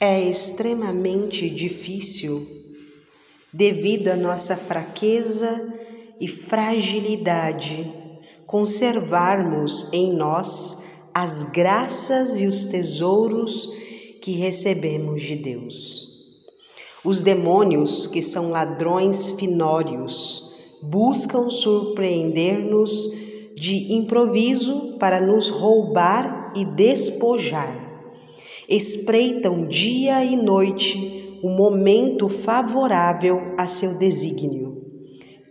É extremamente difícil, devido à nossa fraqueza e fragilidade, conservarmos em nós as graças e os tesouros que recebemos de Deus. Os demônios, que são ladrões finórios, buscam surpreender-nos de improviso para nos roubar e despojar. Espreitam dia e noite o momento favorável a seu desígnio.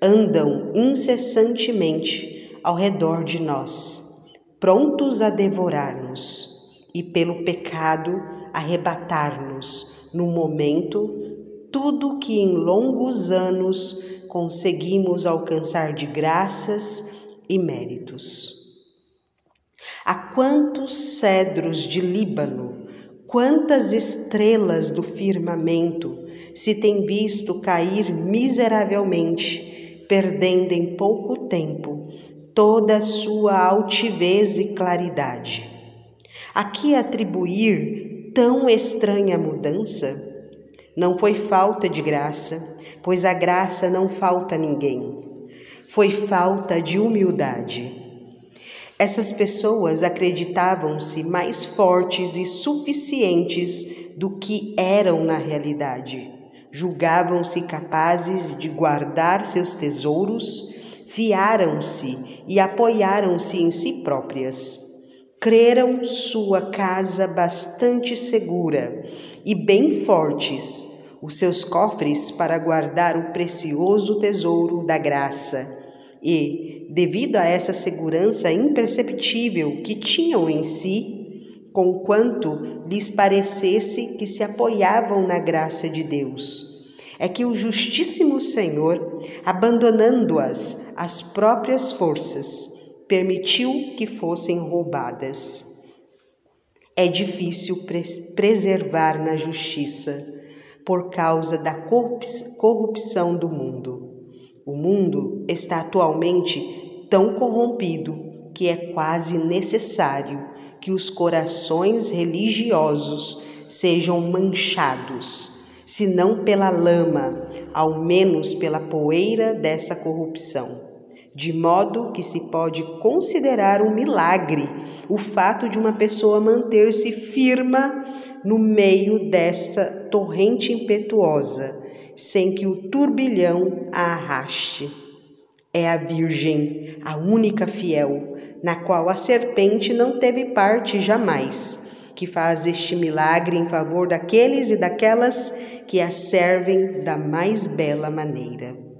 Andam incessantemente ao redor de nós, prontos a devorar-nos e, pelo pecado, arrebatar-nos no momento tudo que em longos anos conseguimos alcançar de graças e méritos. A quantos cedros de Líbano, quantas estrelas do firmamento se tem visto cair miseravelmente, perdendo em pouco tempo toda a sua altivez e claridade. A que atribuir tão estranha mudança? Não foi falta de graça, pois a graça não falta a ninguém. Foi falta de humildade. Essas pessoas acreditavam-se mais fortes e suficientes do que eram na realidade. Julgavam-se capazes de guardar seus tesouros, fiaram-se e apoiaram-se em si próprias. Creram sua casa bastante segura e bem fortes os seus cofres para guardar o precioso tesouro da graça. E, devido a essa segurança imperceptível que tinham em si, conquanto lhes parecesse que se apoiavam na graça de Deus, é que o Justíssimo Senhor, abandonando-as às próprias forças, permitiu que fossem roubadas. É difícil preservar na justiça por causa da corrupção do mundo. O mundo está atualmente tão corrompido que é quase necessário que os corações religiosos sejam manchados, se não pela lama, ao menos pela poeira dessa corrupção. De modo que se pode considerar um milagre o fato de uma pessoa manter-se firma no meio desta torrente impetuosa, sem que o turbilhão a arraste. É a Virgem, a única fiel, na qual a serpente não teve parte jamais, que faz este milagre em favor daqueles e daquelas que a servem da mais bela maneira.